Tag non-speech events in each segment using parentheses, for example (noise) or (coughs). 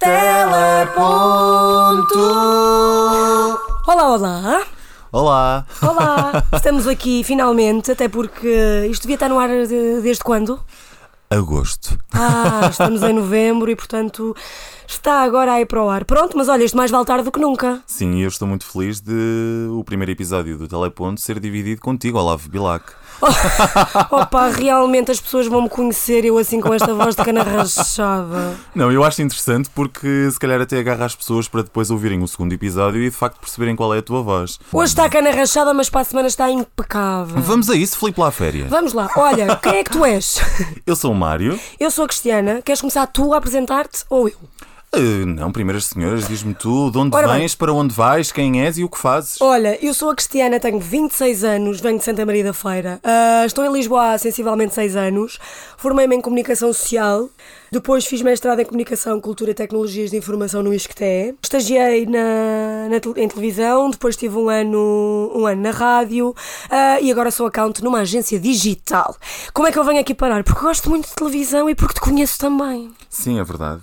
Teleponto. Olá, olá! Olá. Olá! (laughs) Estamos aqui finalmente, até porque isto devia estar no ar de- desde quando? Agosto. Ah, estamos em novembro e portanto está agora aí para o ar. Pronto, mas olha, isto mais vale tarde do que nunca. Sim, eu estou muito feliz de o primeiro episódio do Teleponto ser dividido contigo, Olavo Bilac. (laughs) Opa, realmente as pessoas vão me conhecer, eu assim com esta voz de cana rachada. Não, eu acho interessante porque se calhar até agarra as pessoas para depois ouvirem o segundo episódio e de facto perceberem qual é a tua voz. Hoje está a cana rachada, mas para a semana está impecável. Vamos a isso, Filipe lá à féria. Vamos lá, olha, quem é que tu és? (laughs) Eu sou o Mário. Eu sou a Cristiana, queres começar tu a apresentar-te ou eu? Ah, não, primeiras senhoras, diz-me tu de onde Ora bem. vens, para onde vais, quem és e o que fazes. Olha, eu sou a Cristiana, tenho 26 anos, venho de Santa Maria da Feira. Ah, estou em Lisboa há sensivelmente 6 anos. Formei-me em Comunicação Social. Depois fiz mestrado em Comunicação, Cultura e Tecnologias de Informação no ISCTE. Estagiei na, na em televisão, depois tive um ano, um ano na rádio ah, e agora sou account numa agência digital. Como é que eu venho aqui parar? Porque gosto muito de televisão e porque te conheço também. Sim, é verdade.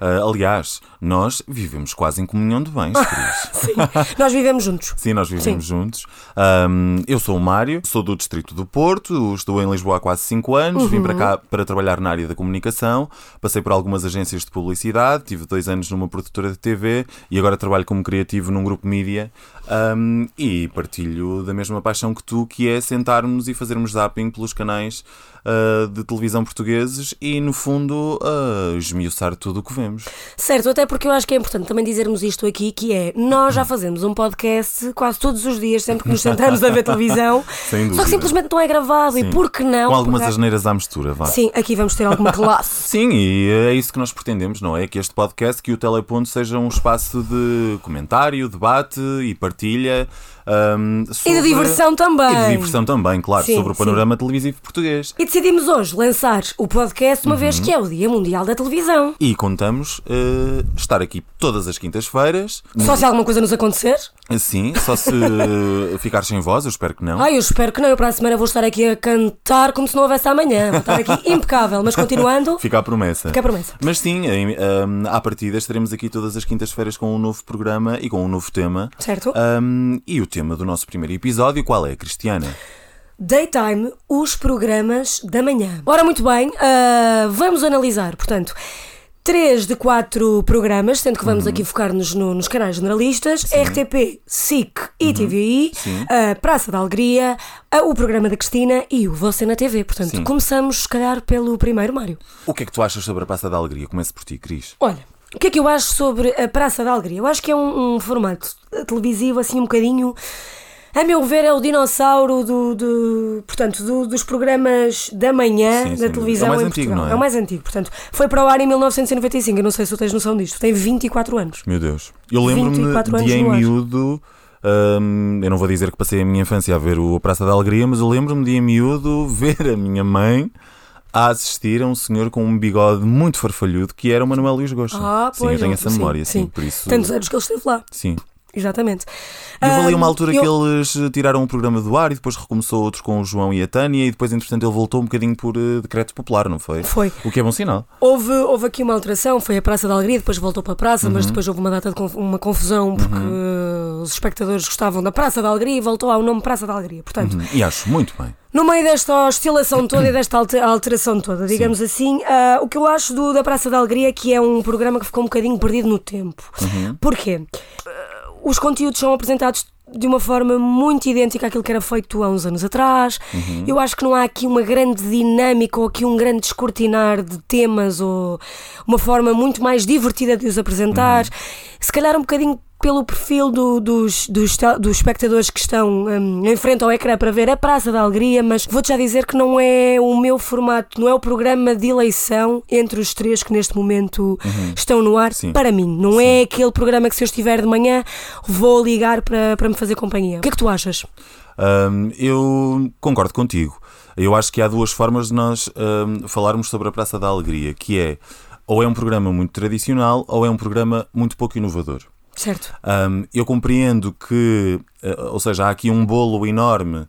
Ah, aliás, nós vivemos quase em comunhão de bens, Cris. (laughs) Sim, nós vivemos juntos. Sim, nós vivemos juntos. Ahm, eu sou o Mário, sou do Distrito do Porto, estou em Lisboa há quase 5 anos, vim para cá para trabalhar na área da comunicação, passei por algumas agências de publicidade, tive dois anos numa produtora de TV e agora trabalho como criativo num grupo mídia ahm, e partilho da mesma paixão que tu, que é sentarmos e fazermos zapping pelos canais ah, de televisão portugueses e, no fundo, ah, esmiuçar tudo o que vemos. Certo, até porque eu acho que é importante também dizermos isto aqui, que é, nós já fazemos um podcast quase todos os dias, sempre que nos sentamos a ver televisão, (laughs) só que simplesmente não é gravado, e Sim. por que não? Com algumas pegar- asneiras à mistura, vá. Sim, aqui vamos ter alguma classe. (laughs) Sim, e é isso que nós pretendemos, não é? Que este podcast, que o Teleponto seja um espaço de comentário, debate e partilha. Ahm, E sobre- de diversão também. E de diversão também, claro, Sim, sobre o sim. panorama televisivo português. E decidimos hoje lançar o podcast, uma Uhum. vez que é o Dia Mundial da Televisão. E contamos eh, estar aqui todas as quintas-feiras. Só se alguma coisa nos acontecer. Sim, só se eh, ficar sem voz, eu espero que não. Ai, eu espero que não, eu para a semana vou estar aqui a cantar como se não houvesse amanhã. Vou estar aqui (laughs) impecável, mas continuando, Fica a promessa. fica a promessa. Mas sim, em, ahm, à partida estaremos aqui todas as quintas-feiras com um novo programa e com um novo tema. Certo? Ahm, e o tema do nosso primeiro episódio, qual é, Cristiana? Daytime, os programas da manhã. Ora, muito bem, ah, vamos analisar, portanto, três de quatro programas, sendo que vamos aqui focar-nos no- nos canais generalistas: RTP, SIC e TVI, a Praça da Alegria, a- o programa da Cristina e o Você na TV. Portanto, Sim. começamos, se calhar, pelo primeiro, Mário. O que é que tu achas sobre a Praça da Alegria? Comece por ti, Cris. Olha, o que é que eu acho sobre a Praça da Alegria? Eu acho que é um, um formato televisivo assim um bocadinho. A meu ver, é o dinossauro do, do- portanto, do- dos programas da manhã Sim, da sim. televisão É o mais em antigo, Portugal. não é? o mais antigo, portanto. Foi para o ar em 1995. Eu não sei se tu tens noção disto. Tem 24 anos. Meu Deus. Eu lembro-me 24 de em miúdo. ahm, eu não vou dizer que passei a minha infância a ver o Praça da Alegria, mas eu lembro-me de em miúdo ver a minha mãe a assistir a um senhor com um bigode muito farfalhudo que era o Manuel Luís Gosta. Ah, sim, eu pois. tenho eu- essa memória, sim, por isso. Tantos anos que ele esteve lá. Sim. Exatamente. E houve ali uma altura eu- que eles tiraram o programa do ar e depois recomeçou outro com o João e a Tânia e depois, entretanto, ele voltou um bocadinho por eh, decreto popular, não foi? Foi. O que é bom sinal. Houve, houve aqui uma alteração, foi a Praça da Alegria, depois voltou para a Praça, Uhum. mas depois houve uma data de conf- uma confusão porque os espectadores gostavam da Praça da Alegria e voltou ao nome Praça da Alegria. Portanto, Uhum. E acho muito bem. no meio desta oscilação toda e desta alter- alteração toda, digamos assim, ah, o que eu acho do, da Praça da Alegria é que é um programa que ficou um bocadinho perdido no tempo. Porquê? Os conteúdos são apresentados de uma forma muito idêntica àquilo que era feito há uns anos atrás. Eu acho que não há aqui uma grande dinâmica ou aqui um grande descortinar de temas ou uma forma muito mais divertida de os apresentar. Se calhar um bocadinho pelo perfil do- dos, dos, dos espectadores que estão hum, em frente ao ecrã para ver a Praça da Alegria, mas vou-te já dizer que não é o meu formato, não é o programa de eleição entre os três que neste momento estão no ar, Sim. para mim. Não é aquele programa que se eu estiver de manhã vou ligar para, para me fazer companhia. O que é que tu achas? Hum, eu concordo contigo. Eu acho que há duas formas de nós hum, falarmos sobre a Praça da Alegria, que é ou é um programa muito tradicional ou é um programa muito pouco inovador. Certo. Hum, eu compreendo que, eh, ou seja, há aqui um bolo enorme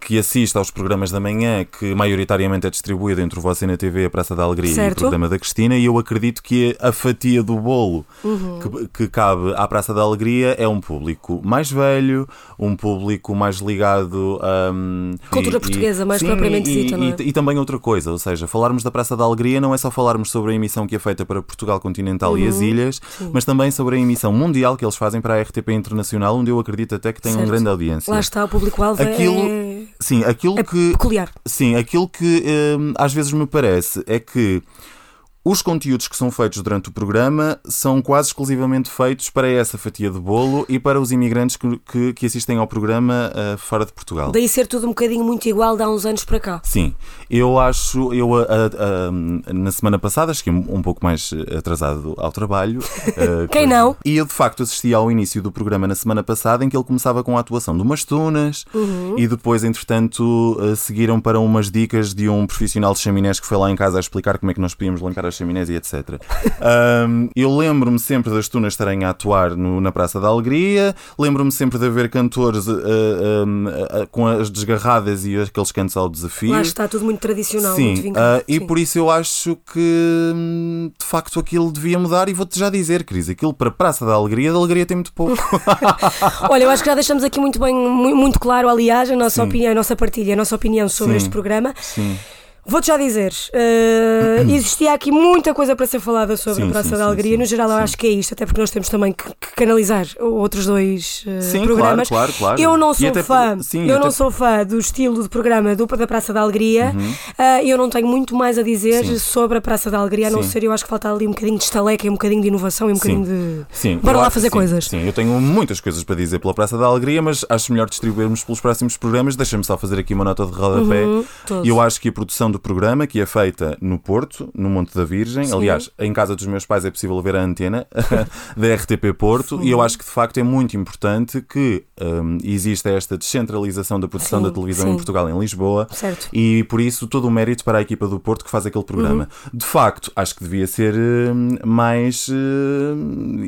que assiste aos programas da manhã, que maioritariamente é distribuído entre o na TV, a Praça da Alegria certo. e o programa da Cristina, e eu acredito que a fatia do bolo uhum. que, que, cabe à Praça da Alegria é um público mais velho, um público mais ligado a. Um, Cultura e, portuguesa, mais sim, propriamente dita, não é? E, e, também outra coisa, ou seja, falarmos da Praça da Alegria não é só falarmos sobre a emissão que é feita para Portugal continental uhum. e as uhum. ilhas, sim. mas também sobre a emissão mundial que eles fazem para a RTP Internacional, onde eu acredito até que tem uma grande audiência. Lá está, o público-alvo aquilo, é... Sim, aquilo é que... peculiar. Sim, aquilo que hum, às vezes me parece é que os conteúdos que são feitos durante o programa são quase exclusivamente feitos para essa fatia de bolo e para os imigrantes que, que, que assistem ao programa uh, fora de Portugal. Daí ser tudo um bocadinho muito igual de há uns anos para cá. Sim, eu acho, eu uh, uh, na semana passada cheguei um pouco mais atrasado ao trabalho. (laughs) Quem não? E eu de facto assisti ao início do programa na semana passada em que ele começava com a atuação de umas tunas uhum. e depois, entretanto, seguiram para umas dicas de um profissional de chaminés que foi lá em casa a explicar como é que nós podíamos limpar as chaminés e etc. Um, (laughs) eu lembro-me sempre das tunas estarem a atuar no, na Praça da Alegria, lembro-me sempre de haver cantores uh, uh, uh, com as desgarradas e aqueles cantos ao desafio. Lá está tudo muito tradicional, sim, muito vincado, E por isso eu acho que hum, de facto aquilo devia mudar e vou-te já dizer, Cris, aquilo para a Praça da Alegria, da Alegria tem muito pouco. (laughs) (laughs) Olha, eu acho que já deixamos aqui muito bem, muito claro, aliás, a nossa sim. opinião, a nossa partilha, a nossa opinião sobre sim. este programa. Sim. Vou-te já dizer, uh, (clears throat) existia aqui muita coisa para ser falada sobre sim, a Praça sim, da Alegria. Sim, no geral, eu acho que é isto, até porque nós temos também que, que canalizar outros dois uh, programas. Claro, claro, claro. Eu não sou fã, eu até... não sou fã do estilo de programa do, da Praça da Alegria. Uhum. Uh, eu não tenho muito mais a dizer sobre a Praça da Alegria, a não ser eu acho que falta ali um bocadinho de estaleca, um bocadinho de inovação e um bocadinho de. Sim, Bora lá fazer coisas. Sim, eu tenho muitas coisas para dizer pela Praça da Alegria, mas acho melhor distribuirmos pelos próximos programas. Deixa-me só fazer aqui uma nota de rodapé. Uhum, eu acho que a produção do programa, que é feita no Porto, no Monte da Virgem. Sim. Aliás, em casa dos meus pais é possível ver a antena (laughs) da RTP Porto Sim. e eu acho que de facto é muito importante que um, exista esta descentralização da produção Sim. da televisão em Portugal, em Lisboa. Certo. E por isso todo o mérito para a equipa do Porto que faz aquele programa. Uhum. De facto, acho que devia ser um, mais uh,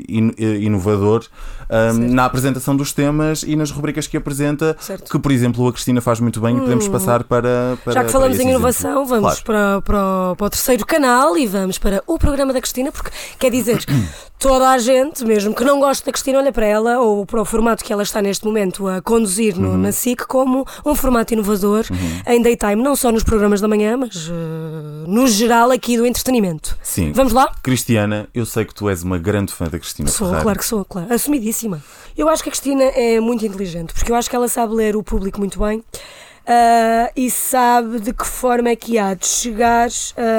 in, uh, inovador um, na apresentação dos temas e nas rubricas que apresenta, certo. que por exemplo a Cristina faz muito bem hum. e podemos hum. passar para, para. Já que falamos em inovação, exemplo. Vamos claro. para para, para, o terceiro canal e vamos para o programa da Cristina, porque quer dizer, (coughs) toda a gente, mesmo que não goste da Cristina, olha para ela ou para o formato que ela está neste momento a conduzir no, uhum. na SIC como um formato inovador uhum. em daytime, não só nos programas da manhã, mas uh, no geral aqui do entretenimento. Sim. Vamos lá? Cristiana, eu sei que tu és uma grande fã da Cristina Sou, Ferrari. claro que sou, claro. Assumidíssima. Eu acho que a Cristina é muito inteligente, porque eu acho que ela sabe ler o público muito bem uh, e sabe de que forma é que há de chegar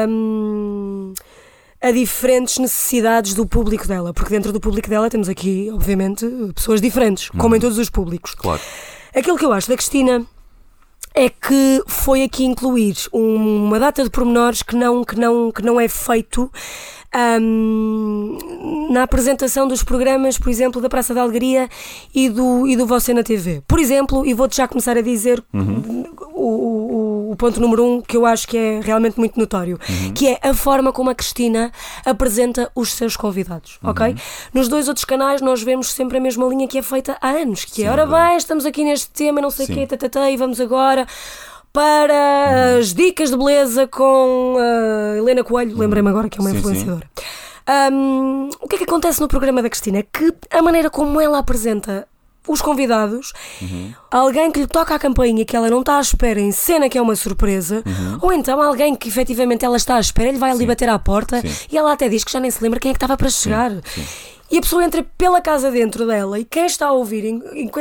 um, a diferentes necessidades do público dela, porque dentro do público dela temos aqui, obviamente, pessoas diferentes, como em uhum. todos os públicos. Claro. Aquilo que eu acho da Cristina é que foi aqui incluir uma data de pormenores que não, que não, que não é feito um, na apresentação dos programas, por exemplo, da Praça da Alegria e do, e do Você na TV. Por exemplo, e vou-te já começar a dizer uhum. o, o, o, ponto número um que eu acho que é realmente muito notório, uhum. que é a forma como a Cristina apresenta os seus convidados, uhum. ok? Nos dois outros canais nós vemos sempre a mesma linha que é feita há anos, que é, ora bem, estamos aqui neste tema, não sei o quê, tatatá, e vamos agora para as dicas de beleza com uh, Helena Coelho, lembrei-me agora que é uma sim, influenciadora. Sim. Um, o que é que acontece no programa da Cristina? É que a maneira como ela apresenta os convidados, uhum. alguém que lhe toca a campainha que ela não está à espera em cena que é uma surpresa, uhum. ou então alguém que efetivamente ela está à espera, ele vai ali bater à porta Sim. e ela até diz que já nem se lembra quem é que estava para chegar. Sim. E a pessoa entra pela casa dentro dela e quem está a ouvir,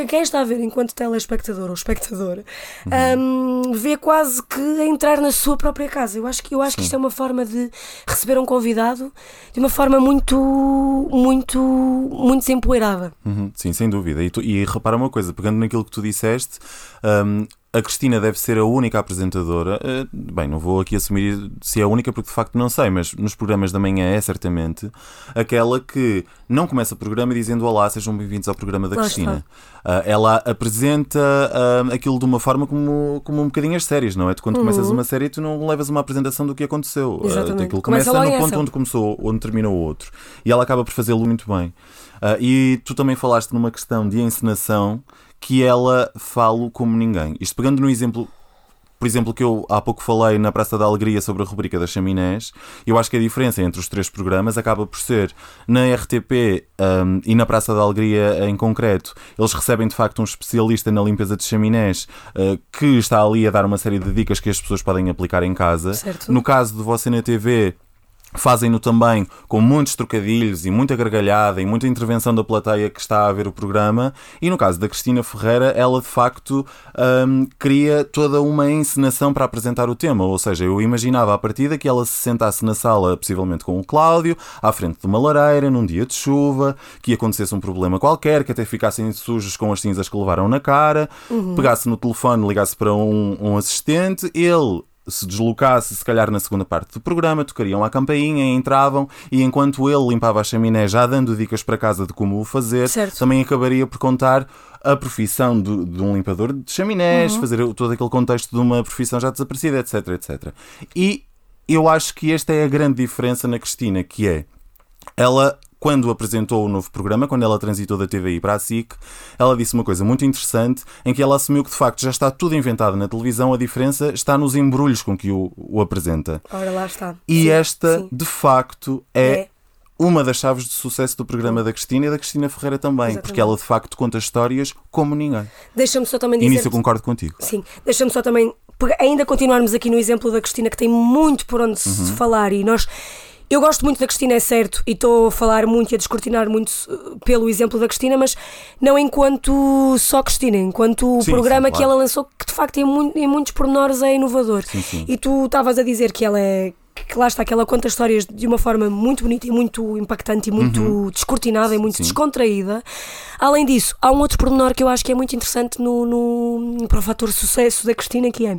quem está a ver enquanto telespectador ou espectador, uhum. um, vê quase que a entrar na sua própria casa. Eu acho que, eu acho que isto é uma forma de receber um convidado de uma forma muito, muito, muito desempoeirada. Uhum. Sim, sem dúvida. E, tu, e repara uma coisa, pegando naquilo que tu disseste, um, a Cristina deve ser a única apresentadora. Eh, bem, não vou aqui assumir se é a única, porque de facto não sei, mas nos programas da manhã é certamente aquela que não começa o programa dizendo Olá, sejam bem-vindos ao programa da Cristina. Uh, ela apresenta uh, aquilo de uma forma como, como um bocadinho as séries, não é? Tu, quando uhum. começas uma série, tu não levas uma apresentação do que aconteceu. Exatamente. Uh, aquilo começa, começa no ponto onde começou, onde terminou o outro. E ela acaba por fazê-lo muito bem. e tu também falaste numa questão de encenação que ela fale como ninguém. Isto pegando no exemplo por exemplo, que eu há pouco falei na Praça da Alegria sobre a rubrica das chaminés, eu acho que a diferença entre os três programas acaba por ser na RTP um, e na Praça da Alegria em concreto, eles recebem de facto um especialista na limpeza de chaminés uh, que está ali a dar uma série de dicas que as pessoas podem aplicar em casa. Certo. No caso de você na TV, Fazem-no também com muitos trocadilhos e muita gargalhada e muita intervenção da plateia que está a ver o programa. E no caso da Cristina Ferreira, ela de facto um, cria toda uma encenação para apresentar o tema. Ou seja, eu imaginava a partida que ela se sentasse na sala, possivelmente com o Cláudio, à frente de uma lareira, num dia de chuva, que acontecesse um problema qualquer, que até ficassem sujos com as cinzas que levaram na cara, uhum. pegasse no telefone, ligasse para um, um assistente, ele se deslocasse, se calhar na segunda parte do programa, tocariam a campainha, entravam e enquanto ele limpava a chaminé, já dando dicas para casa de como o fazer, certo. também acabaria por contar a profissão de, de um limpador de chaminés, uhum. fazer todo aquele contexto de uma profissão já desaparecida, etc, etc. E eu acho que esta é a grande diferença na Cristina, que é ela quando apresentou o novo programa, quando ela transitou da TVI para a SIC, ela disse uma coisa muito interessante em que ela assumiu que de facto já está tudo inventado na televisão, a diferença está nos embrulhos com que o, o apresenta. Ora, lá está. E sim, esta, sim. de facto, é, é uma das chaves de sucesso do programa da Cristina e da Cristina Ferreira também, Exatamente. porque ela de facto conta histórias como ninguém. Deixa-me só também dizer. E nisso eu concordo contigo. Sim, deixa-me só também ainda continuarmos aqui no exemplo da Cristina, que tem muito por onde uhum. se falar e nós eu gosto muito da Cristina, é certo, e estou a falar muito e a descortinar muito uh, pelo exemplo da Cristina, mas não enquanto só Cristina, enquanto o programa sim, claro. que ela lançou, que de facto em, muito, em muitos pormenores é inovador. Sim, sim. E tu estavas a dizer que ela é que lá está, que ela conta histórias de uma forma muito bonita e muito impactante e muito uhum. descortinada e muito Sim. descontraída. Além disso, há um outro pormenor que eu acho que é muito interessante no, no, para o fator sucesso da Cristina, que é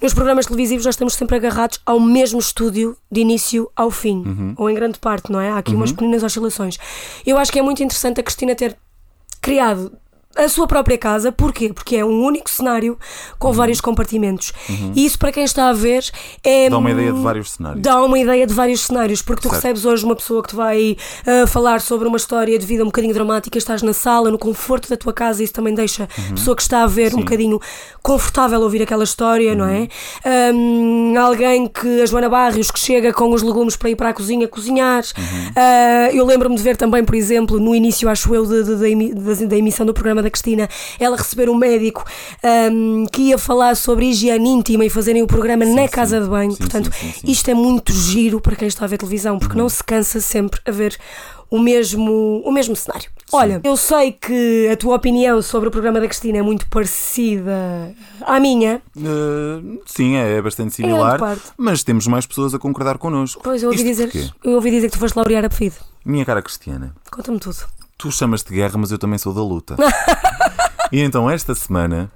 nos programas televisivos nós estamos sempre agarrados ao mesmo estúdio de início ao fim, uhum. ou em grande parte, não é? Há aqui uhum. umas pequenas oscilações. Eu acho que é muito interessante a Cristina ter criado a sua própria casa. Porquê? Porque é um único cenário com uhum. vários compartimentos. Uhum. E isso, para quem está a ver, é. Dá uma ideia de vários cenários. Dá uma ideia de vários cenários, porque tu certo. recebes hoje uma pessoa que te vai uh, falar sobre uma história de vida um bocadinho dramática, estás na sala, no conforto da tua casa, isso também deixa uhum. a pessoa que está a ver Sim. um bocadinho confortável ouvir aquela história, uhum. não é? Um, alguém que, a Joana Barrios, que chega com os legumes para ir para a cozinha cozinhar. Uh, eu lembro-me de ver também, por exemplo, no início, acho eu, de, de, de, da emissão do programa da Cristina, ela receber um médico um, que ia falar sobre higiene íntima e fazerem o programa sim, na casa de banho. Sim, Portanto, sim, isto é muito giro para quem está a ver televisão, porque uhum. não se cansa sempre a ver o mesmo, o mesmo cenário. Olha, eu sei que a tua opinião sobre o programa da Cristina é muito parecida à minha. Uh, sim, é, bastante similar. Mas temos mais pessoas a concordar connosco. Pois, eu ouvi, dizer, eu ouvi dizer que tu foste laurear a pedido. Minha cara Cristiana. Conta-me tudo. Tu chamas-te guerra, mas eu também sou da luta. (laughs) e então, esta semana,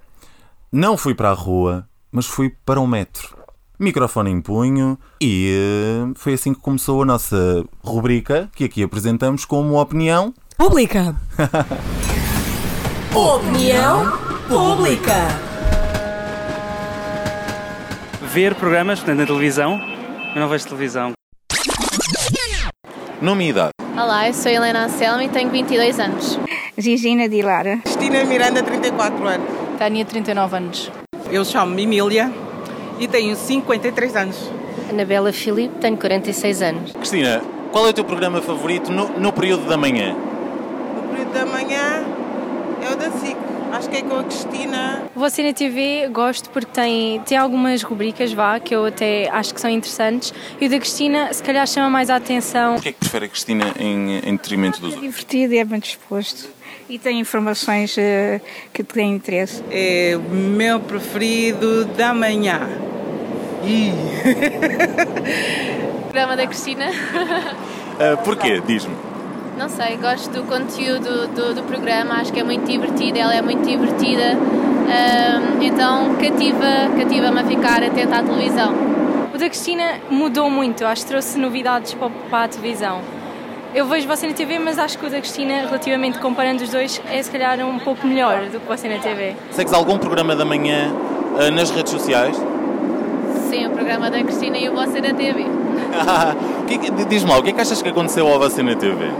não fui para a rua, mas fui para o metro. Microfone em punho e uh, foi assim que começou a nossa rubrica, que aqui apresentamos como opinião pública. (laughs) opinião pública. Ver programas portanto, na televisão, eu não vejo televisão. Nome e idade. Olá, eu sou Helena Anselmo e tenho 22 anos. Gigina de Lara. Cristina Miranda, 34 anos. Tânia, 39 anos. Eu chamo-me Emília e tenho 53 anos. Anabela Filipe, tenho 46 anos. Cristina, qual é o teu programa favorito no, no período da manhã? No período da manhã é o da SIC. Acho que é com a Cristina. Você na TV gosto porque tem, tem algumas rubricas, vá, que eu até acho que são interessantes. E o da Cristina, se calhar, chama mais a atenção. Porquê é que prefere a Cristina em, em detrimento dos outros? É divertido e é bem disposto. E tem informações uh, que têm interesse. É o meu preferido da manhã. Ih. Programa da Cristina. uh, (laughs) porquê? Diz-me. Não sei, gosto do conteúdo do, do programa, acho que é muito divertida, ela é muito divertida, um, então cativa, cativa-me a ficar atenta à televisão. O da Cristina mudou muito, acho que trouxe novidades para, para a televisão. Eu vejo você na TV, mas acho que o da Cristina, relativamente comparando os dois, é se calhar um pouco melhor do que você na TV. Segues algum programa da manhã uh, nas redes sociais? Sim, o programa da Cristina e o Você na TV. (laughs) Diz-me lá, o que é que achas que aconteceu ao Você na TV?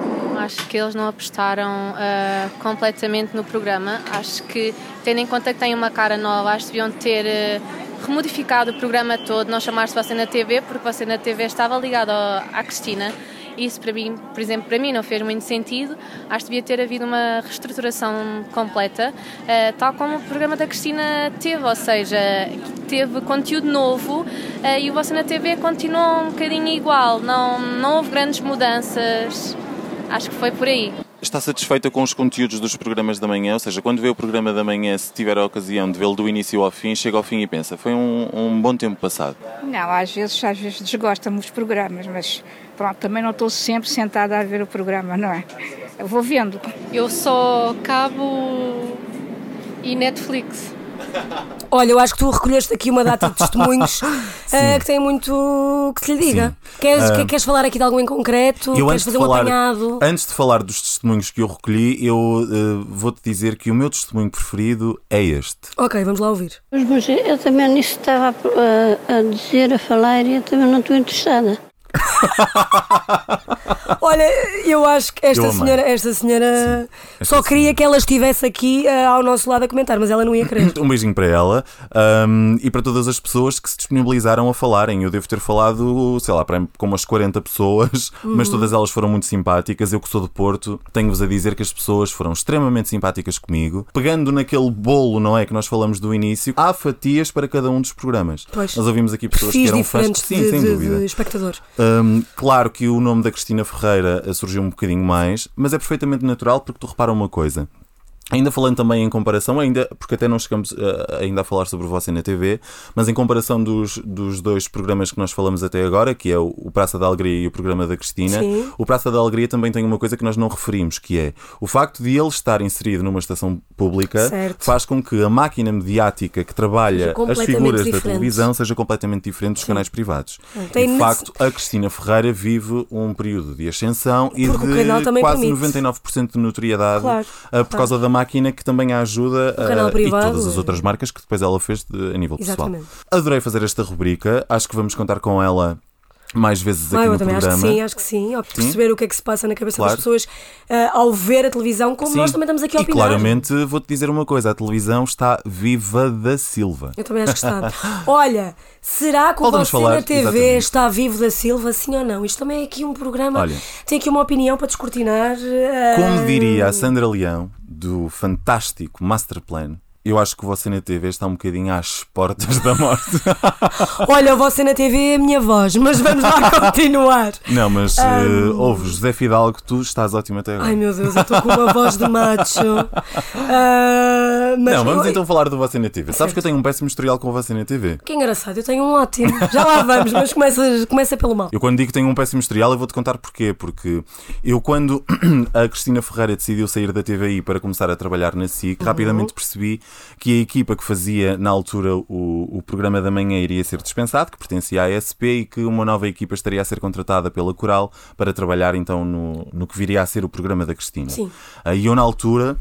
Acho que eles não apostaram uh, completamente no programa. Acho que, tendo em conta que tem uma cara nova, acho que deviam ter uh, remodificado o programa todo, não chamar-se Você na TV, porque Você na TV estava ligado à Cristina. Isso, para mim, por exemplo, para mim não fez muito sentido. Acho que devia ter havido uma reestruturação completa, uh, tal como o programa da Cristina teve, ou seja, teve conteúdo novo e o Você na TV continuou um bocadinho igual, não, não houve grandes mudanças. Acho que foi por aí. Está satisfeita com os conteúdos dos programas da manhã? Ou seja, quando vê o programa da manhã, se tiver a ocasião de vê-lo do início ao fim, chega ao fim e pensa, foi um, um bom tempo passado? Não, às vezes, às vezes desgosta-me os programas, mas pronto, também não estou sempre sentada a ver o programa, não é? Eu vou vendo. Eu só cabo e Netflix. Olha, eu acho que tu recolheste aqui uma data de testemunhos (laughs) uh, que tem muito que se lhe diga. Queres, uh, queres falar aqui de algum em concreto? Eu queres fazer falar, um apanhado? Antes de falar dos testemunhos que eu recolhi, eu uh, vou-te dizer que o meu testemunho preferido é este. Ok, vamos lá ouvir. Mas eu também nisso estava a, a dizer, a falar e eu também não estou interessada. (laughs) Olha, eu acho que esta senhora, esta senhora esta só queria senhora. que ela estivesse aqui uh, ao nosso lado a comentar, mas ela não ia querer. (clears throat) Um beijinho para ela um, e para todas as pessoas que se disponibilizaram a falarem. Eu devo ter falado, sei lá, para com umas 40 pessoas, (laughs) uhum. mas todas elas foram muito simpáticas. Eu que sou do Porto, tenho-vos a dizer que as pessoas foram extremamente simpáticas comigo. Pegando naquele bolo, não é, que nós falamos do início, há fatias para cada um dos programas. Pois. Nós ouvimos aqui pessoas que eram fãs. Sim, de, sem de, dúvida. De espectadores. Um, claro que o nome da Cristina Ferreira surgiu um bocadinho mais, mas é perfeitamente natural porque tu repara uma coisa. Ainda falando também em comparação, ainda, porque até não chegamos uh, ainda a falar sobre você na TV, mas em comparação dos, dos dois programas que nós falamos até agora, que é o, o Praça da Alegria e o programa da Cristina, Sim. o Praça da Alegria também tem uma coisa que nós não referimos, que é o facto de ele estar inserido numa estação pública certo. faz com que a máquina mediática que trabalha as figuras diferente. da televisão seja completamente diferente dos Sim. canais privados. Tem de facto, a Cristina Ferreira vive um período de ascensão e de quase permite. 99% de notoriedade claro, uh, por claro. causa da máquina que também a ajuda uh, e todas as outras marcas que depois ela fez de, a nível Exatamente. pessoal. Adorei fazer esta rubrica, acho que vamos contar com ela mais vezes aqui ah, eu no também programa. acho que sim, acho que sim. Ao perceber o que é que se passa na cabeça Claro. das pessoas uh, ao ver a televisão, como Sim. nós também estamos aqui a E opinar. claramente vou-te dizer uma coisa: a televisão está viva da Silva. Eu também acho que está. (laughs) Olha, será que o Voltamos você falar, na TV exatamente. está vivo da Silva, sim ou não? Isto também é aqui um programa. Olha. Tem aqui uma opinião para descortinar. uh, Como diria a Sandra Leão, do fantástico Masterplan, eu acho que você na TV está um bocadinho às portas da morte. (laughs) Olha, você na TV é a minha voz, mas vamos lá (laughs) continuar. Não, mas uh, ouve, José Fidalgo, tu estás ótimo até agora. Ai meu Deus, eu estou com uma voz de macho. (laughs) Ah, mas Não, vamos então falar do Você na TV. Sabes que eu tenho um péssimo historial com o Você na TV. Que engraçado, eu tenho um ótimo. Já lá vamos, mas começa, começa pelo mal. Eu quando digo que tenho um péssimo historial, eu vou-te contar porquê. Porque eu quando (clears throat) a Cristina Ferreira decidiu sair da TVI para começar a trabalhar na SIC, rapidamente percebi que a equipa que fazia na altura o, o programa da manhã iria ser dispensado, que pertencia à SP e que uma nova equipa estaria a ser contratada pela Coral para trabalhar então no, no que viria a ser o programa da Cristina. Sim. Aí eu na altura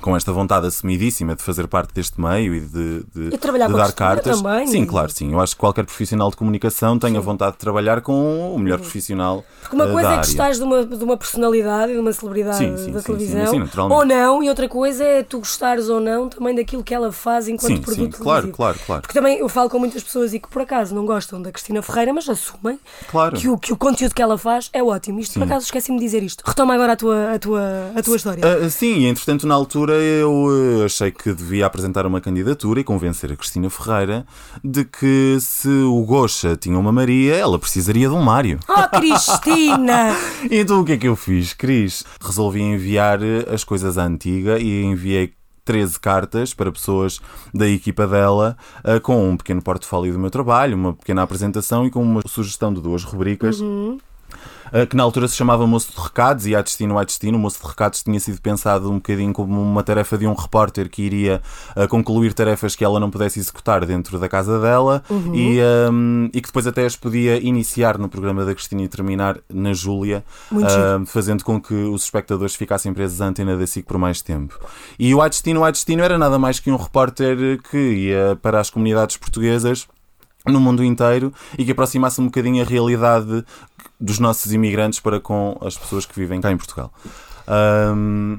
com esta vontade assumidíssima de fazer parte deste meio e de, de, E trabalhar de com dar cartas. também. Sim, claro, sim. Eu acho que qualquer profissional de comunicação tem a vontade de trabalhar com o melhor profissional Porque uma eh, coisa é que estás de uma, de uma personalidade, de uma celebridade Sim, sim, da sim, televisão, sim, sim, ou não, e outra coisa é tu gostares ou não também daquilo que ela faz enquanto Sim, produto sim, claro, claro, claro. Porque também eu falo com muitas pessoas e que por acaso não gostam da Cristina Ferreira, mas assumem Claro. que, o, que o conteúdo que ela faz é ótimo. Isto por acaso esqueci-me de dizer isto. Retoma agora a tua, a tua, a tua história. Ah, sim, e entretanto, na altura eu eh, achei que devia apresentar uma candidatura e convencer a Cristina Ferreira de que se o Gocha tinha uma Maria, ela precisaria de um Mário. Oh, Cristina! (laughs) Então o que é que eu fiz, Cris? Resolvi enviar eh, as coisas à antiga e enviei 13 cartas para pessoas da equipa dela eh, com um pequeno portfólio do meu trabalho, uma pequena apresentação e com uma sugestão de duas rubricas. Uh, que na altura se chamava Moço de Recados e há destino, há destino. O Moço de Recados tinha sido pensado um bocadinho como uma tarefa de um repórter que iria uh, concluir tarefas que ela não pudesse executar dentro da casa dela e, um, e que depois até as podia iniciar no programa da Cristina e terminar na Júlia, uh, fazendo com que os espectadores ficassem presos à antena da SIC por mais tempo. E o Há Destino, Há Destino era nada mais que um repórter que ia para as comunidades portuguesas no mundo inteiro e que aproximasse um bocadinho a realidade dos nossos imigrantes para com as pessoas que vivem cá em Portugal. Ahm,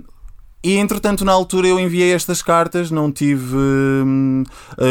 e entretanto, na altura, eu enviei estas cartas, não tive hum,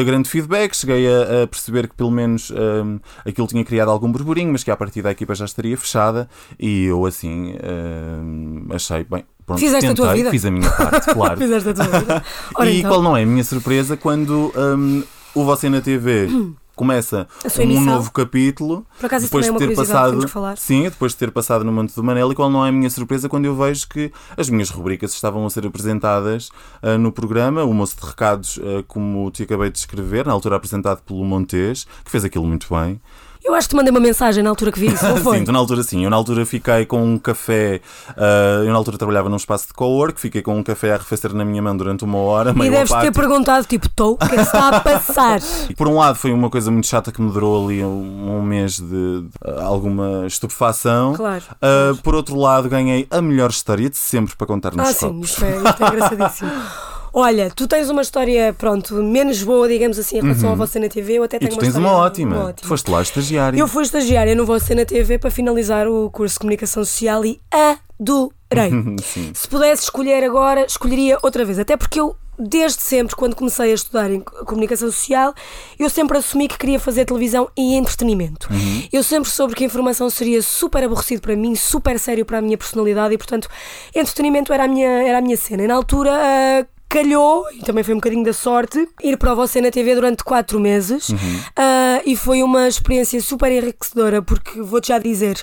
grande feedback. Cheguei a, a perceber que pelo menos hum, aquilo tinha criado algum burburinho, mas que a partir da equipa já estaria fechada. E eu, assim, hum, achei, bem, pronto, Fizeste a tua tentei, vida. fiz a minha parte, (laughs) claro. Fizeste a tua vida. Ora, e então. qual não é a minha surpresa quando hum, o Você na TV (clears throat) começa um novo capítulo. Por acaso depois é de ter que passado. Sim, depois de ter passado no Monte do Manela, e qual não é a minha surpresa quando eu vejo que as minhas rubricas estavam a ser apresentadas ah, no programa, o moço de recados, ah, como te acabei de escrever, na altura apresentado pelo Montes, que fez aquilo muito bem. Eu acho que te mandei uma mensagem na altura que vi isso, não (laughs) foi? Sim, tu na altura sim. Eu na altura fiquei com um café. ah, eu na altura trabalhava num espaço de co-work, fiquei com um café a arrefecer na minha mão durante uma hora. e deves ter apático. perguntado, tipo, estou, o que é que está a (laughs) passar? Por um lado foi uma coisa muito chata que me durou ali um, um mês de, de, ah, alguma estupefação. Claro. Ah, por outro lado ganhei a melhor história de sempre para contar nos Ah, sim, copos. isto é, isto é engraçadíssimo. (laughs) Olha, tu tens uma história, pronto, menos boa, digamos assim, em relação à Você na TV. Eu até Uhum. E tenho tu uma tens história uma ótima. uma Tu foste lá estagiário. Eu fui estagiária no Você na TV para finalizar o curso de Comunicação Social e adorei. (laughs) Se pudesse escolher agora, escolheria outra vez. Até porque eu, desde sempre, quando comecei a estudar em co- Comunicação Social, eu sempre assumi que queria fazer televisão e entretenimento. Eu sempre soube que a informação seria super aborrecido para mim, super sério para a minha personalidade e, portanto, entretenimento era a minha, era a minha cena. E na altura. ah, Calhou, e também foi um bocadinho da sorte, ir para o Você na TV durante quatro meses. Ah, e foi uma experiência super enriquecedora, porque vou-te já dizer,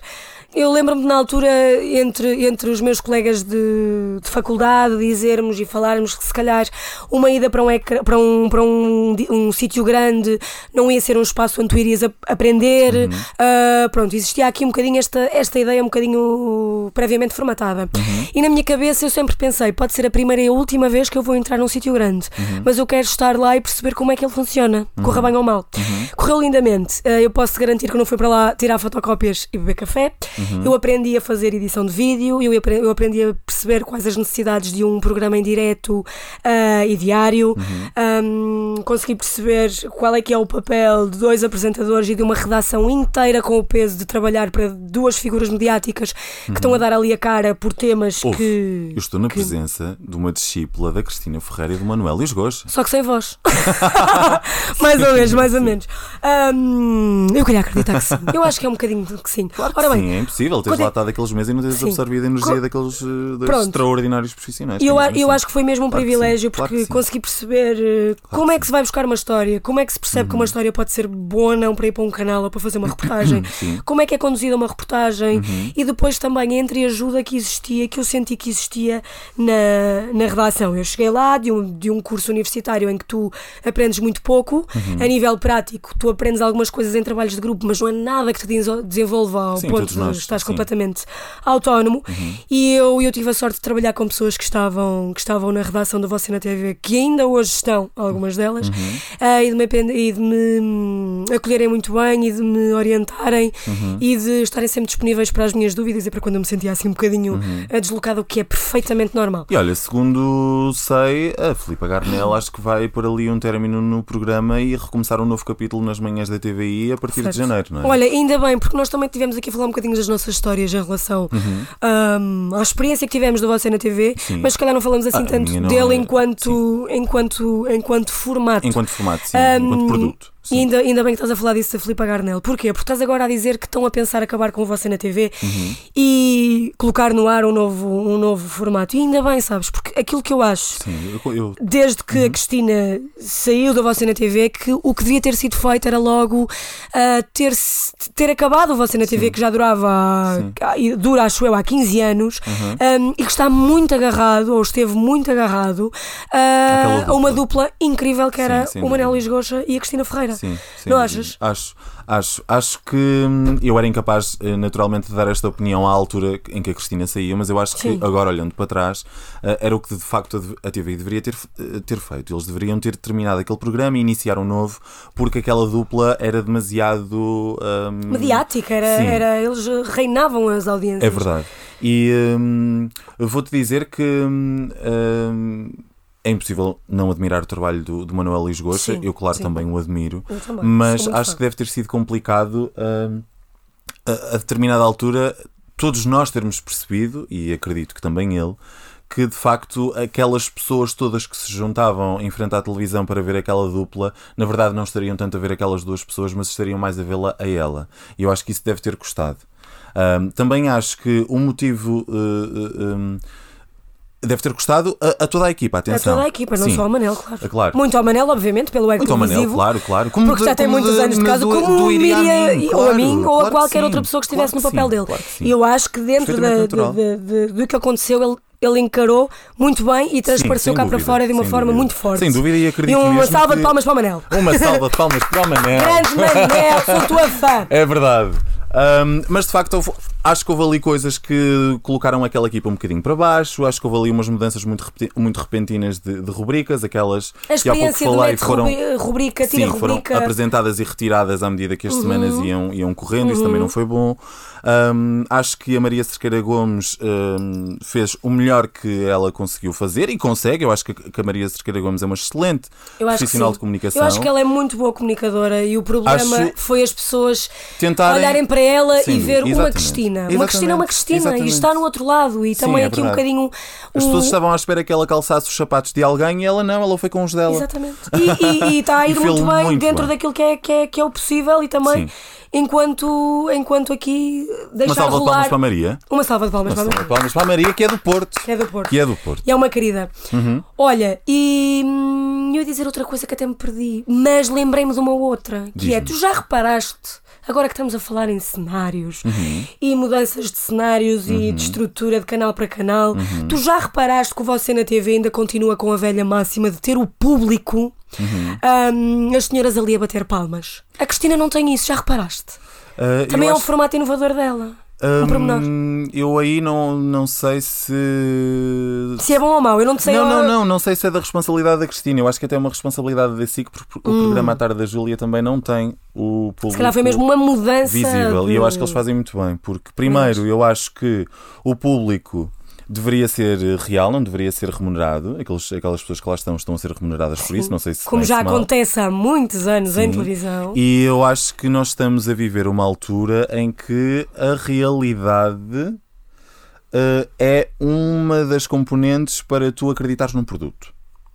eu lembro-me na altura, entre, entre os meus colegas de, de faculdade, dizermos e falarmos que se calhar uma ida para um, para um, para um, um sítio grande não ia ser um espaço onde tu irias ap- aprender. Ah, pronto, existia aqui um bocadinho esta, esta ideia um bocadinho previamente formatada. E na minha cabeça eu sempre pensei, pode ser a primeira e a última vez que eu vou entrar num sítio grande, mas eu quero estar lá e perceber como é que ele funciona, corra bem ou mal. Correu lindamente. Ah, eu posso garantir que não fui para lá tirar fotocópias e beber café. Eu aprendi a fazer edição de vídeo, eu apre- eu aprendi a perceber quais as necessidades de um programa em direto ah, e diário. Ahm, consegui perceber qual é que é o papel de dois apresentadores e de uma redação inteira com o peso de trabalhar para duas figuras mediáticas que estão a dar ali a cara por temas Ouve, que. Eu estou na que- presença de uma discípula da Cristina Ferreira e do Manuel Lisgoas. Só que sem voz. (laughs) (laughs) mais ou menos, mais ou menos. Ahm, eu queria acreditar que sim. Eu acho que é um bocadinho que sim. Ora bem, Sim, é impossível. Teres quando é- lá estado aqueles meses e não teres Sim. absorvido a energia Co- daqueles eh, extraordinários profissionais. Eu, é a- eu acho que foi mesmo um Claro privilégio claro porque que sim. consegui perceber eh, como é que se vai buscar uma história, como é que se percebe que uma história pode ser boa ou não para ir para um canal ou para fazer uma (coughs) reportagem, como é que é conduzida uma reportagem e depois também a entreajuda que existia, que eu senti que existia na, na redação. Eu cheguei lá de um, de um curso universitário em que tu aprendes muito pouco, a nível prático, tu aprendes algumas coisas em trabalhos de grupo, mas não é nada que te desenvol- desenvolva ao Sim, ponto de estás sim. completamente autónomo. E eu, eu tive a sorte de trabalhar com pessoas que estavam, que estavam na redação da Você na TV, que ainda hoje estão, algumas delas, ah, e de me, e de me acolherem muito bem e de me orientarem e de estarem sempre disponíveis para as minhas dúvidas e para quando eu me sentia assim um bocadinho ah, deslocada, o que é perfeitamente normal. E olha, segundo sei, a Filipa Garnel acho que vai pôr ali um término no programa e recomeçar um novo capítulo nas manhãs da TVI a partir Certo. de janeiro, não é? Olha, ainda bem, porque nós também tivemos aqui a falar um bocadinho das nossas histórias em relação hum, à experiência que tivemos da Você na TV, Uhum. Sim. mas se calhar não falamos assim Ah, tanto não dele é- enquanto, enquanto, enquanto formato. Enquanto formato, sim, Hum, enquanto produto. E Sim. ainda, ainda bem que estás a falar disso da Filipa Garnel. Porquê? Porque estás agora a dizer que estão a pensar acabar com você na TV Uhum. e colocar no ar um novo, um novo formato. E ainda bem, sabes? Porque aquilo que eu acho Sim, eu, eu- desde que Uhum. a Cristina saiu da Você na TV, que o que devia ter sido feito era logo ah, ter, ter acabado o Você na TV, que já durava, há- e dura, acho eu, há 15 anos, Uhum. um, e que está muito agarrado, ou esteve muito agarrado, ah, Àquela a uma dupla incrível que era Sim, o Manel dúvida. Lisgocha e a Cristina Ferreira. Sim, sem Não achas? Acho, acho, acho que hum, eu era incapaz, eh, naturalmente, de dar esta opinião à altura em que a Cristina saía, mas eu acho Sim. que agora, olhando para trás, eh, era o que de facto a TV deveria ter, eh, ter feito. Eles deveriam ter terminado aquele programa e iniciar um novo, porque aquela dupla era demasiado. hum, Mediática, era, Sim. era, eles reinavam as audiências. É verdade. E hum, vou-te dizer que hum, hum, é impossível não admirar o trabalho do, do Manuel Lisgocha. Sim, Eu, claro, sim. também o admiro. Também, Mas acho fã. que deve ter sido complicado hum, a, a determinada altura, todos nós termos percebido, e acredito que também ele, que de facto aquelas pessoas todas que se juntavam em frente à televisão para ver aquela dupla, na verdade não estariam tanto a ver aquelas duas pessoas, mas estariam mais a vê-la a ela. E eu acho que isso deve ter custado. Um, também acho que o motivo. Uh, deve ter custado a, a, toda a equipa, atenção. A toda a equipa, não Sim. só ao Manel, claro. É claro. Muito ao Manel, obviamente, pelo ego Muito ao Manel, claro, claro. Como porque de- já tem muitos de- anos de casa, do- como do o iria a mim, ou a mim, claro, ou a claro que qualquer sim, outra pessoa que estivesse claro no papel sim, dele. claro. E eu acho que dentro de- de- de- do que aconteceu, ele, ele encarou muito bem e transpareceu cá para dúvida, fora de uma forma dúvida. muito forte. Sem dúvida, e acredito uma mesmo salva de que- palmas para o Manel. Uma salva de palmas para o Manel. (laughs) Grande Manel, sou tua fã. É verdade. Ahm, mas de facto, acho que houve ali coisas que colocaram aquela equipa um bocadinho para baixo. Acho que houve ali umas mudanças muito, muito repentinas de, de rubricas, aquelas A que há pouco falei foram, rubrica, sim, foram rubrica. apresentadas e retiradas à medida que as Uhum. semanas iam, iam correndo. Isso também não foi bom. Ahm, acho que a Maria Cerqueira Gomes ahm, fez o melhor que ela conseguiu fazer e consegue. Eu acho que que a Maria Cerqueira Gomes é uma excelente profissional sim. de comunicação. Eu acho que ela é muito boa comunicadora e o problema Acho- foi as pessoas Tentarem- olharem para ela Sem e ver dúvida, uma exatamente. Cristina. Uma Exatamente, Cristina é uma Cristina e exatamente. está no outro lado. E Sim, também é aqui um verdade. bocadinho. As um- pessoas estavam à espera que ela calçasse os sapatos de alguém e ela não, ela foi com os dela. Exatamente. E, e- e está a (laughs) E ir muito bem muito dentro bem. daquilo que é, que, é, que é o possível e também Sim. enquanto, enquanto aqui deixar Uma salva de rolar. palmas para a Maria. Uma salva de palmas Uma para a salva Maria. de palmas para a Maria, que é do Porto. Que é do Porto. Que é do Porto. E é uma querida. Uhum. Olha, e hum, eu ia dizer outra coisa que até me perdi, mas lembrei-me de uma outra, que é, tu já reparaste, agora que estamos a falar em cenários Uhum. e mudanças de cenários e de estrutura de canal para canal, Uhum. tu já reparaste que o Você na TV ainda continua com a velha máxima de ter o público, Uhum. hum, as senhoras ali a bater palmas. A Cristina não tem isso, já reparaste? Ah, Também é um acho- formato inovador dela. Um. Hum, eu aí não, não sei se. Se é bom ou mau, eu não sei. Não, não, ah, não, não sei se é da responsabilidade da Cristina. Eu acho que até é uma responsabilidade da SIC, porque o programa à tarde da Júlia também não tem o público. Hum. Se calhar foi mesmo uma mudança. visível. E eu de- acho que eles fazem muito bem, porque primeiro eu acho que o público deveria ser real, não deveria ser remunerado. Aqueles, aquelas pessoas que lá estão estão a ser remuneradas por isso, não sei se Como bem, já se acontece há muitos anos em Sim. televisão. E eu acho que nós estamos a viver uma altura em que a realidade eh, é uma das componentes para tu acreditares num produto.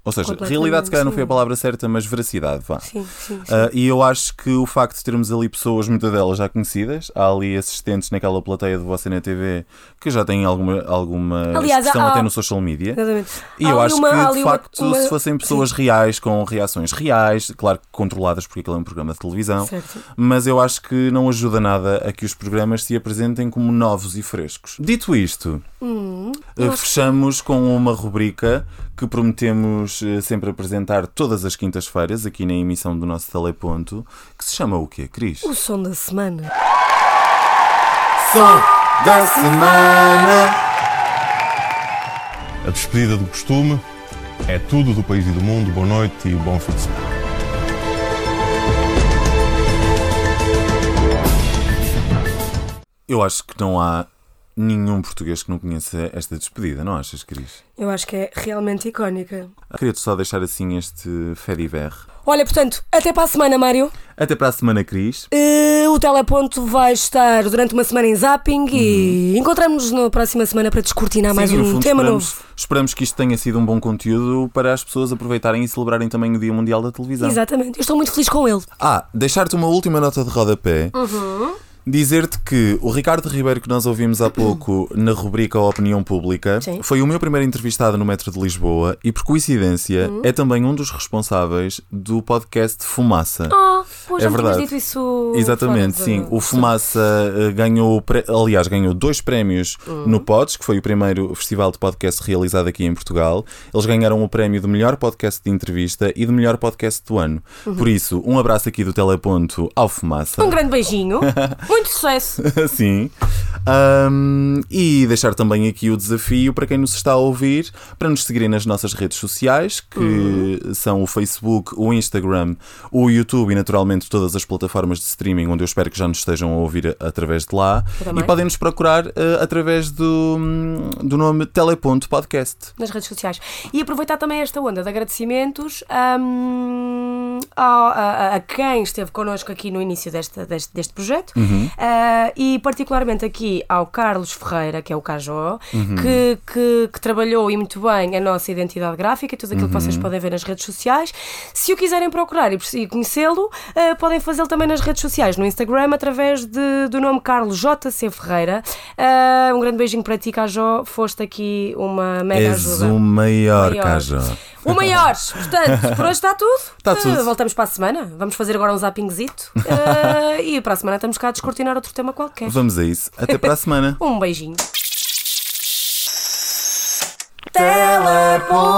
Ou seja, realidade se calhar não foi a palavra certa, mas veracidade, vá. Sim, sim, sim. Ah, e eu acho que o facto de termos ali pessoas, muitas delas já conhecidas, há ali assistentes naquela plateia de Você na TV que já têm alguma, alguma Aliás, expressão há- até no social media. Exatamente. E Há eu acho uma- que, de facto, uma- se fossem pessoas reais, com reações reais, claro que controladas, porque aquilo é um programa de televisão, Certo. mas eu acho que não ajuda nada a que os programas se apresentem como novos e frescos. Dito isto, Hum, eh, fechamos com uma rubrica que prometemos eh, sempre apresentar todas as quintas-feiras, aqui na emissão do nosso Teleponto, que se chama o quê, Cris? O som da semana. Som da semana! A despedida do costume é tudo do país e do mundo. Boa noite e bom fim de semana. Eu acho que não há nenhum português que não conheça esta despedida, não achas, Cris? Eu acho que é realmente icónica. Queria-te só deixar assim este fé diver. Olha, portanto, até para a semana, Mário. Até para a semana, Cris. Eh, o Teleponto vai estar durante uma semana em zapping e encontramos-nos na próxima semana para descortinar mais Uhum. Sim, no um fundo, tema esperamos, novo. esperamos que isto tenha sido um bom conteúdo para as pessoas aproveitarem e celebrarem também o Dia Mundial da Televisão. Exatamente. Eu estou muito feliz com ele. Ah, deixar-te uma última nota de rodapé. Uhum. Dizer-te que o Ricardo Ribeiro, que nós ouvimos há pouco na rubrica Opinião Pública, Sim. foi o meu primeiro entrevistado no Metro de Lisboa e, por coincidência, Uhum. é também um dos responsáveis do podcast Fumaça. Oh, pô, já É verdade. dito isso. Exatamente, fora sim. de- O Fumaça eh, ganhou, aliás, ganhou dois prémios Uhum. no Pods, que foi o primeiro festival de podcast realizado aqui em Portugal. Eles ganharam o prémio de melhor podcast de entrevista e de melhor podcast do ano. Por isso, um abraço aqui do Teleponto ao Fumaça. Um grande beijinho. (laughs) muito sucesso. (laughs) Sim. Ahm, e deixar também aqui o desafio para quem nos está a ouvir para nos seguirem nas nossas redes sociais, que são o Facebook, o Instagram, o YouTube e naturalmente todas as plataformas de streaming onde eu espero que já nos estejam a ouvir através de lá. E podem nos procurar eh, através do, do nome Teleponto Podcast. nas redes sociais. E aproveitar também esta onda de agradecimentos ao- a, a- a quem esteve connosco aqui no início desta, deste, deste projeto Uhum. Ah, e particularmente aqui ao Carlos Ferreira, que é o Cajó, Uhum. que, que, que trabalhou e muito bem a nossa identidade gráfica e tudo aquilo que vocês Uhum. podem ver nas redes sociais. Se o quiserem procurar e conhecê-lo, ah, podem fazê-lo também nas redes sociais, no Instagram, através de- do nome Carlos JC Ferreira. Ah, um grande beijinho para ti, Cajó. Foste aqui uma mega És ajuda. o maior, Maior. Cajó. O maior! (laughs) Portanto, por hoje está tudo. Está tudo. voltamos para a semana. Vamos fazer agora um zappingzito. Ah, e para a semana estamos cá a descortinar outro tema qualquer. Vamos a isso. Até para a semana. (laughs) Um beijinho. Teleponto